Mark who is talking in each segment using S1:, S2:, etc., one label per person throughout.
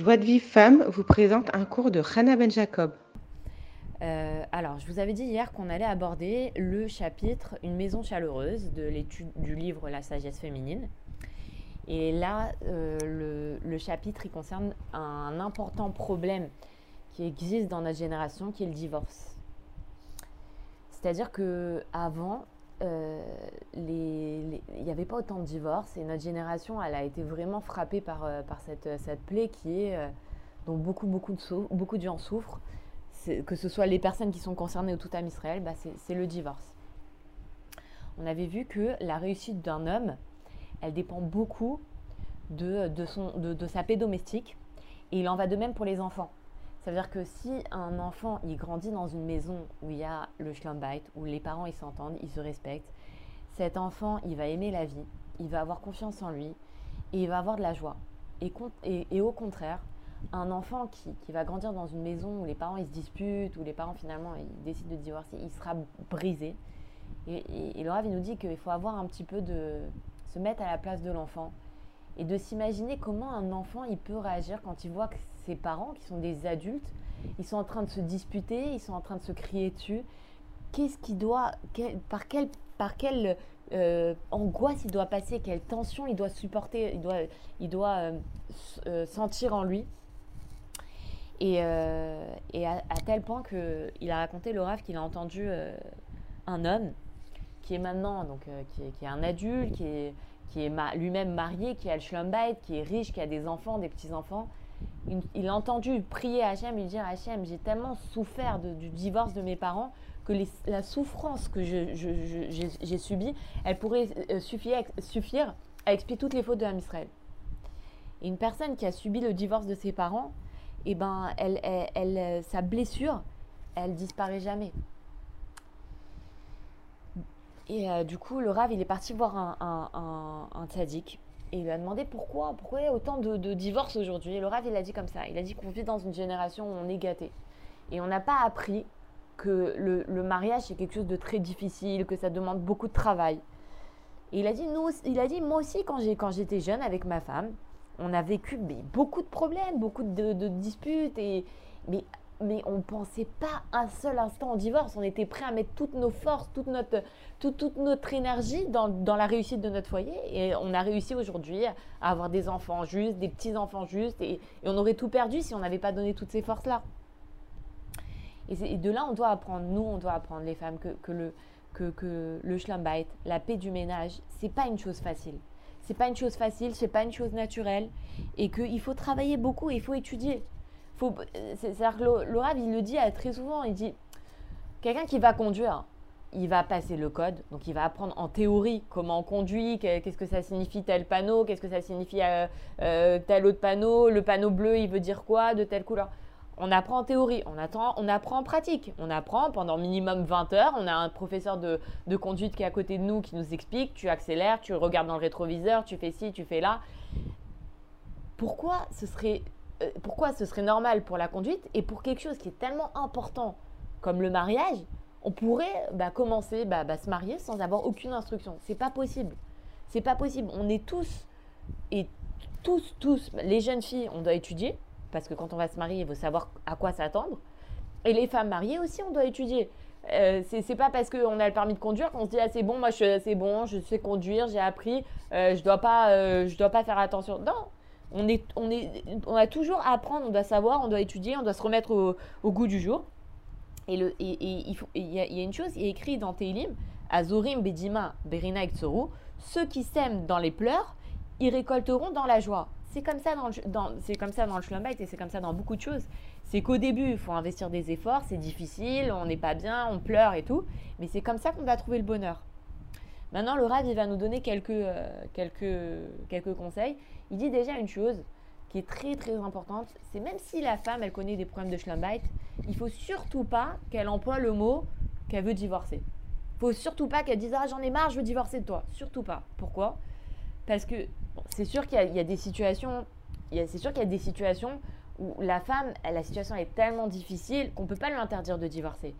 S1: Joie de Vive Femme vous présente un cours de Hannah Ben Jacob.
S2: Euh, alors, je vous avais dit hier qu'on allait aborder le chapitre Une maison chaleureuse de l'étude du livre La sagesse féminine. Et là, euh, le, chapitre il concerne un important problème qui existe dans notre génération, qui est le divorce. C'est-à-dire que avant, euh, n'y avait pas autant de divorces et notre génération, elle a été vraiment frappée par, euh, par cette, cette, plaie qui est, euh, dont beaucoup, beaucoup de, beaucoup de gens souffrent. Que ce soit les personnes qui sont concernées ou tout à Israël, bah c'est le divorce. On avait vu que la réussite d'un homme, elle dépend beaucoup de, de, son, de, de sa paix domestique et il en va de même pour les enfants. Ça veut dire que si un enfant il grandit dans une maison où il y a le schlumbite, où les parents ils s'entendent, ils se respectent, cet enfant il va aimer la vie, il va avoir confiance en lui et il va avoir de la joie. Et, au contraire, un enfant qui, qui, va grandir dans une maison où les parents ils se disputent, où les parents finalement ils décident de divorcer, il sera brisé. Et, et, et nous dit qu'il faut avoir un petit peu de se mettre à la place de l'enfant et de s'imaginer comment un enfant il peut réagir quand il voit que ses parents, qui sont des adultes, ils sont en train de se disputer, ils sont en train de se crier dessus. Qu'est-ce qu'il doit, par quelle, par quelle euh, angoisse il doit passer, quelle tension il doit supporter, il doit, il doit euh, euh, sentir en lui. Et, à, tel point qu'il a raconté le rêve qu'il a entendu un homme qui est maintenant donc qui est, un adulte, qui est, qui est lui-même marié, qui a le schlumbait, qui est riche, qui a des enfants, des petits-enfants. Il, a entendu prier Hachem, lui dire Hachem, j'ai tellement souffert du divorce de mes parents la souffrance que j'ai subie, elle pourrait euh, suffire, à expier toutes les fautes de l'âme Israël. Et une personne qui a subi le divorce de ses parents, eh ben, elle, elle, sa blessure, elle disparaît jamais. Et euh, du coup, le Rav, il est parti voir un, un, un, tzaddik. Et il lui a demandé pourquoi, pourquoi il y a autant de, divorces aujourd'hui. Et le Rav, il a dit comme ça. Il a dit qu'on vit dans une génération où on est gâté. Et on n'a pas appris que le, mariage, c'est quelque chose de très difficile, que ça demande beaucoup de travail. Et il a dit, nous, il a dit moi aussi, quand, j'étais jeune avec ma femme, on a vécu beaucoup de problèmes, beaucoup de, disputes. Et, mais mais on ne pensait pas un seul instant au divorce. On était prêt à mettre toutes nos forces, toute notre, toute, notre énergie dans, la réussite de notre foyer. Et on a réussi aujourd'hui à avoir des enfants justes, des petits-enfants justes. Et, on aurait tout perdu si on n'avait pas donné toutes ces forces-là. Et, de là, on doit apprendre, nous, on doit apprendre, les femmes, que, le, que, la paix du ménage, c'est pas une chose facile. C'est pas une chose facile, c'est pas une chose naturelle. Et qu'il faut travailler beaucoup, il faut étudier c'est-à-dire que le, il le dit très souvent, il dit, quelqu'un qui va conduire, il va passer le code, donc il va apprendre en théorie comment on conduit, qu'est-ce que ça signifie tel panneau, qu'est-ce que ça signifie euh, euh, tel autre panneau, le panneau bleu il veut dire quoi, de telle couleur. On apprend en théorie, on, attend, on apprend en pratique. On apprend pendant minimum 20 heures. On a un professeur de, de conduite qui est à côté de nous qui nous explique, tu accélères, tu regardes dans le rétroviseur, tu fais ci, tu fais là. Pourquoi ce serait euh, pourquoi ce serait normal pour la conduite et pour quelque chose qui est tellement important comme le mariage, on pourrait bah, commencer bah, bah, se marier sans avoir aucune instruction? C'est pas possible. C'est pas possible. On est tous et tous, tous, les jeunes filles, on doit étudier parce que quand on va se marier, il faut savoir à quoi s'attendre. Et les femmes mariées aussi, on doit étudier. Euh, c'est pas parce qu'on a le permis de conduire qu'on se dit ah c'est bon moi c'est bon je sais conduire j'ai appris euh, je dois pas euh, je dois pas faire attention non on, est, on, est, on a toujours à apprendre, on doit savoir, on doit étudier, on doit se remettre au, goût du jour. Et il y, a, une chose, il est écrit dans Teilim, Azorim Bedima Berina ceux qui sèment dans les pleurs, ils récolteront dans la joie. C'est comme ça dans le, c'est comme ça dans le et c'est comme ça dans beaucoup de choses. C'est qu'au début, il faut investir des efforts, c'est difficile, on n'est pas bien, on pleure et tout, mais c'est comme ça qu'on va trouver le bonheur. Maintenant, le Rav, il va nous donner quelques, euh, quelques, quelques conseils. Il dit déjà une chose qui est très très importante, c'est même si la femme, elle connaît des problèmes de schlumbite, il faut surtout pas qu'elle emploie le mot qu'elle veut divorcer. Il faut surtout pas qu'elle dise « Ah, j'en ai marre, je veux divorcer de toi ». Surtout pas. Pourquoi? Parce que c'est sûr qu'il y, a des situations... C'est sûr qu'il y a des situations où la femme, la situation est tellement difficile qu'on peut pas lui interdire de divorcer.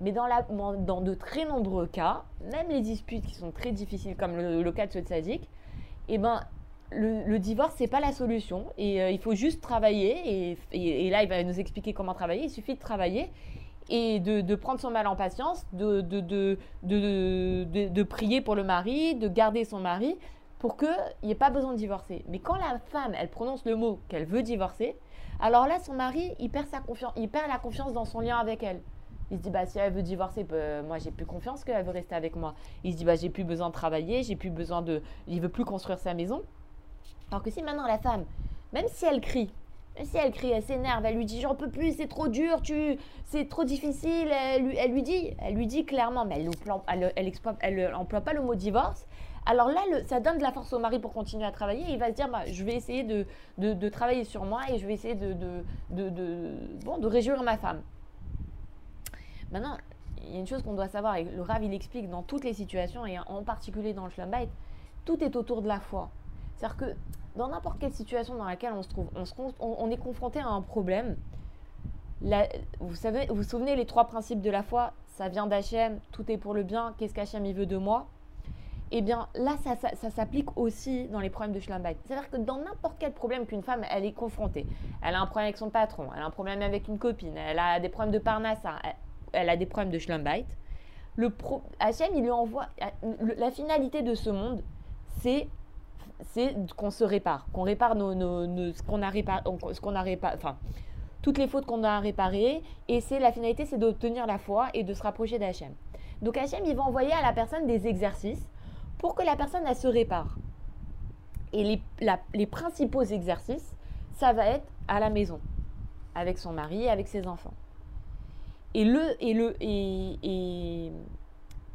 S2: Mais dans, de très nombreux cas, même les disputes qui sont très difficiles, comme le, cas de ce sadique, eh ben, le, le divorce, c'est pas la solution. Et euh, il faut juste travailler. Et, là, il va nous expliquer comment travailler. Il suffit de travailler et de, prendre son mal en patience, de prier pour le mari, de garder son mari pour qu'il n'y ait pas besoin de divorcer. Mais quand la femme, elle prononce le mot qu'elle veut divorcer, alors là, son mari, il perd, sa confiance, il perd la confiance dans son lien avec elle. Il se dit, bah, si elle veut divorcer, bah, moi, j'ai plus confiance qu'elle veut rester avec moi. Il se dit, bah, j'ai plus besoin de travailler, j'ai plus besoin de. Il veut plus construire sa maison. Alors que si maintenant la femme, même si elle crie, même si elle crie, elle s'énerve, elle lui dit j'en peux plus, c'est trop dur, tu, c'est trop difficile, elle, lui- elle lui dit, elle lui dit clairement, mais elle emploie, elle, elle exploite- elle emploie pas le mot divorce. Alors là, ça donne de la force au mari pour continuer à travailler. Il va se dire, bah, je vais essayer de, travailler sur moi et je vais essayer de, réjouir ma femme. Maintenant, il y a une chose qu'on doit savoir, et le Rav il explique dans toutes les situations, et en particulier dans le Shlambait, tout est autour de la foi. C'est-à-dire que dans n'importe quelle situation dans laquelle on se trouve, on, est confronté à un problème. Vous vous souvenez les trois principes de la foi Ça vient d'Hachem, tout est pour le bien, qu'est-ce qu'Hachem il veut de moi? Eh bien là, ça, s'applique aussi dans les problèmes de Schlumbait. C'est-à-dire que dans n'importe quel problème qu'une femme, elle est confrontée, elle a un problème avec son patron, elle a un problème avec une copine, elle a des problèmes de Parnassa, elle, a des problèmes de Schlumbait. Le pro, Hachem, il lui envoie. La finalité de ce monde, c'est qu'on se répare, qu'on répare nos, ce qu'on a réparé, qu'on toutes les fautes qu'on a réparées, et c'est la finalité, c'est d'obtenir la foi et de se rapprocher d'Hachem. Donc Hachem, il va envoyer à la personne des exercices pour que la personne elle se répare. Et les, principaux exercices, ça va être à la maison, avec son mari, avec ses enfants. Et le et et,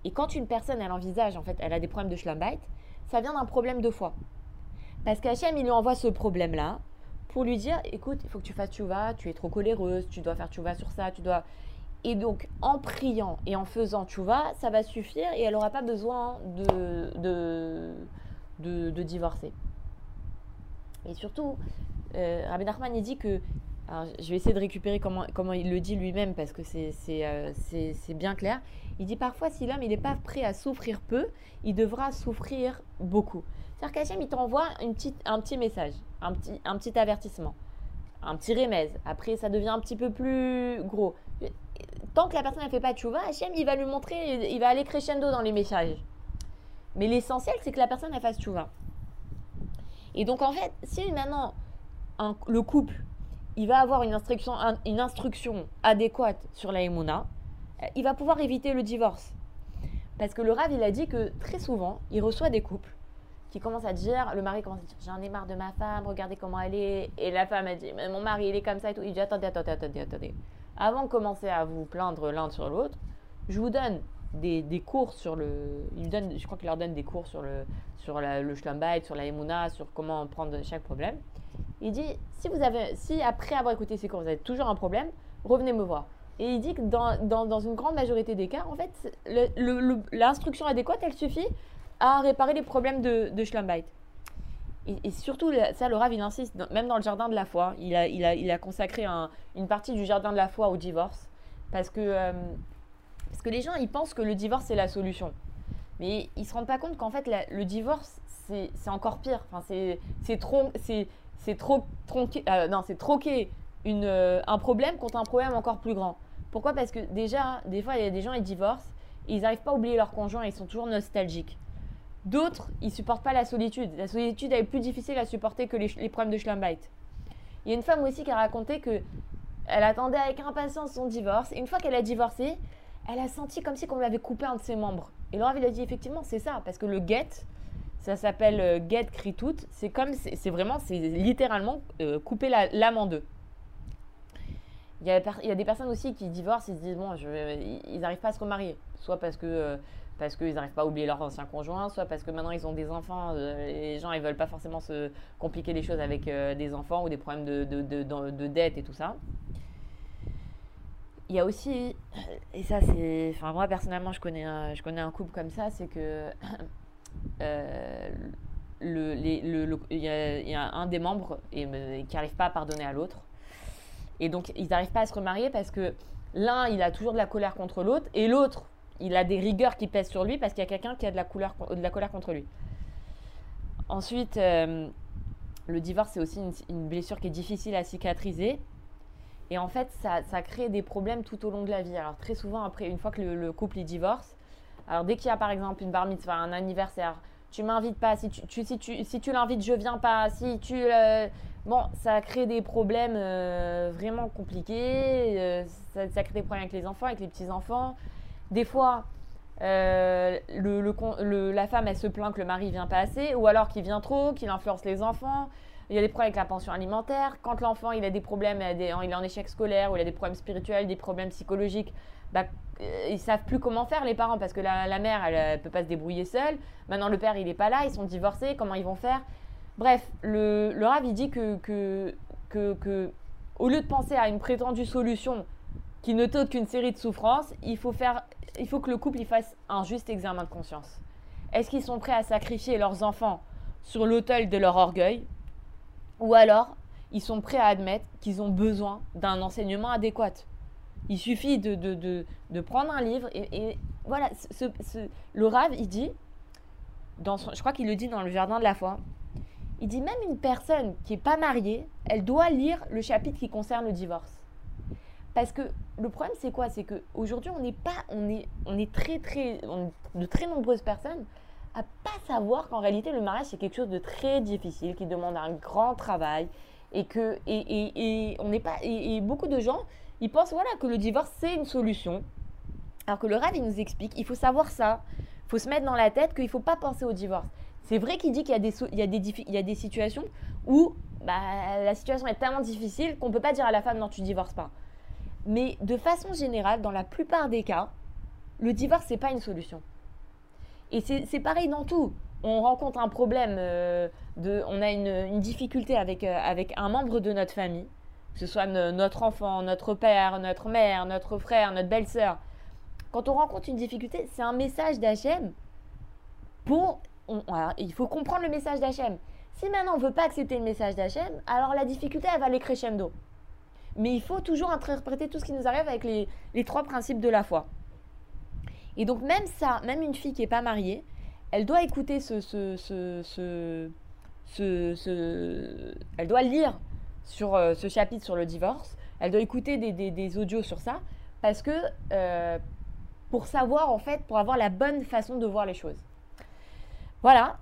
S2: et, quand une personne elle envisage en fait, elle a des problèmes de schlambait, ça vient d'un problème de foi. Parce qu'Hachem, il lui envoie ce problème-là pour lui dire écoute, il faut que tu fasses tchouva, tu es trop coléreuse, tu dois faire tchouva sur ça, tu dois. Et donc, en priant et en faisant tchouva, ça va suffire et elle n'aura pas besoin de, de, de, divorcer. Et surtout, euh, Rabbi Nachman, il dit que. Alors, je vais essayer de récupérer comment, comment il le dit lui-même parce que c'est euh, bien clair. Il dit parfois, si l'homme n'est pas prêt à souffrir peu, il devra souffrir beaucoup. C'est-à-dire qu'Hachem, il t'envoie un petit message, un petit, un petit avertissement, un petit remède. Après, ça devient un petit peu plus gros. Tant que la personne ne fait pas de chouva, Hachem, il va lui montrer, il va aller crescendo dans les messages. Mais l'essentiel, c'est que la personne, elle fasse chouva. Et donc, en fait, si maintenant, le couple, il va avoir une instruction, un- une instruction adéquate sur la Emouna, euh, il va pouvoir éviter le divorce. Parce que le Rav, il a dit que très souvent, il reçoit des couples qui commencent à dire, le mari commence à dire, j'en ai marre de ma femme, regardez comment elle est. Et la femme a dit, mais mon mari, il est comme ça et tout. Il dit, attendez, attendez, attendez, attendez. Avant de commencer à vous plaindre l'un sur l'autre, je vous donne des, des cours sur le... Il donne, je crois qu'il leur donne des cours sur le, sur la- le Schlumbait, sur la Emouna, sur comment prendre chaque problème. Il dit, si, vous avez, si après avoir écouté ces cours, vous avez toujours un problème, revenez me voir. Et il dit que dans, dans, dans une grande majorité des cas, en fait, l'instruction adéquate, elle suffit à réparer les problèmes de, de. Et, surtout, ça, le il insiste, même dans le jardin de la foi, il a, il a, il a consacré un- une partie du jardin de la foi au divorce. Parce que, euh, parce que les gens, ils pensent que le divorce, c'est la solution. Mais ils se rendent pas compte qu'en fait, le divorce, c'est encore pire. Enfin, c'est c'est trop, tronqué, euh, non, c'est troquer euh, un problème contre un problème encore plus grand. Pourquoi? Parce que déjà, des fois, il y a des gens, ils divorcent, et ils n'arrivent pas à oublier leur conjoint, ils sont toujours nostalgiques. D'autres, ils supportent pas la solitude. La solitude, est plus difficile à supporter que les, problèmes de Schlumbait. Il y a une femme aussi qui a raconté que elle attendait avec impatience son divorce. Et une fois qu'elle a divorcé, elle a senti comme si on lui avait coupé un de ses membres. Et Laura il a dit effectivement, c'est ça, parce que le get, ça s'appelle euh, get kritout. C'est comme, c'est vraiment, c'est littéralement euh, couper l'âme en deux. Il y, a, des personnes aussi qui divorcent, ils se disent bon, ils n'arrivent pas à se remarier, soit parce que euh, parce qu'ils n'arrivent pas à oublier leur ancien conjoint, soit parce que maintenant ils ont des enfants, euh, les gens ils veulent pas forcément se compliquer les choses avec euh, des enfants ou des problèmes de, de, de, de- de dette et tout ça. Il y a aussi, et ça c'est, enfin moi personnellement je connais un, je connais un couple comme ça, c'est que euh, le, le- il y, il y a un des membres et, qui n'arrive pas à pardonner à l'autre. Et donc, ils n'arrivent pas à se remarier parce que l'un, il a toujours de la colère contre l'autre, et l'autre, il a des rigueurs qui pèsent sur lui parce qu'il y a quelqu'un qui a de la, couleur, de la colère contre lui. Ensuite, euh, le divorce, c'est aussi une, blessure qui est difficile à cicatriser. Et en fait, ça, crée des problèmes tout au long de la vie. Alors, très souvent, après, une fois que le, couple y divorce, alors dès qu'il y a par exemple une bar mitzvah, un anniversaire, tu m'invites pas, si tu, si tu, si tu l'invites, je viens pas, si tu. Euh, bon, ça crée des problèmes euh, vraiment compliqués, ça, ça, crée des problèmes avec les enfants, avec les petits-enfants. Des fois, euh, la femme, elle se plaint que le mari vient pas assez, ou alors qu'il vient trop, qu'il influence les enfants. Il y a des problèmes avec la pension alimentaire. Quand l'enfant il a des problèmes, il, est en échec scolaire, ou il a des problèmes spirituels, des problèmes psychologiques, bah, euh, ils savent plus comment faire les parents parce que la, mère elle, ne peut pas se débrouiller seule. Maintenant le père il est pas là, ils sont divorcés, comment ils vont faire? Bref, le, le Rav dit que, que, que, que, au lieu de penser à une prétendue solution qui ne t'ôte qu'une série de souffrances, il faut faire il faut que le couple y fasse un juste examen de conscience. Est-ce qu'ils sont prêts à sacrifier leurs enfants sur l'autel de leur orgueil? Ou alors, ils sont prêts à admettre qu'ils ont besoin d'un enseignement adéquat Il suffit de, prendre un livre et, voilà, le Rav, il dit, je crois qu'il le dit dans le Jardin de la foi, il dit même une personne qui n'est pas mariée, elle doit lire le chapitre qui concerne le divorce. Parce que le problème, c'est quoi? C'est qu'aujourd'hui, on n'est pas, on est, on est très, très, de très nombreuses personnes à pas savoir qu'en réalité, le mariage, c'est quelque chose de très difficile, qui demande un grand travail, et que, et, et, on n'est pas, et, beaucoup de gens, ils pensent, voilà, que le divorce, c'est une solution. Alors que le Rav, il nous explique, il faut savoir ça, il faut se mettre dans la tête qu'il ne faut pas penser au divorce. C'est vrai qu'il dit qu'il y, a des, il y, a des, il y a des situations où bah, la situation est tellement difficile qu'on ne peut pas dire à la femme, non, tu divorces pas. Mais de façon générale, dans la plupart des cas, le divorce, n'est pas une solution. Et c'est pareil dans tout. On rencontre un problème, euh, de, on a une, difficulté avec, euh, avec un membre de notre famille, que ce soit notre enfant, notre père, notre mère, notre frère, notre belle-sœur. Quand on rencontre une difficulté, c'est un message d'Hachem pour... il faut comprendre le message d'Hachem. Si maintenant on ne veut pas accepter le message d'Hachem, alors la difficulté, elle va aller crescendo. Mais il faut toujours interpréter tout ce qui nous arrive avec les, trois principes de la foi. Et donc même ça, même une fille qui n'est pas mariée, elle doit écouter ce, elle doit lire sur euh, ce chapitre sur le divorce, elle doit écouter des audios sur ça, parce que euh, pour savoir en fait, pour avoir la bonne façon de voir les choses. Voilà,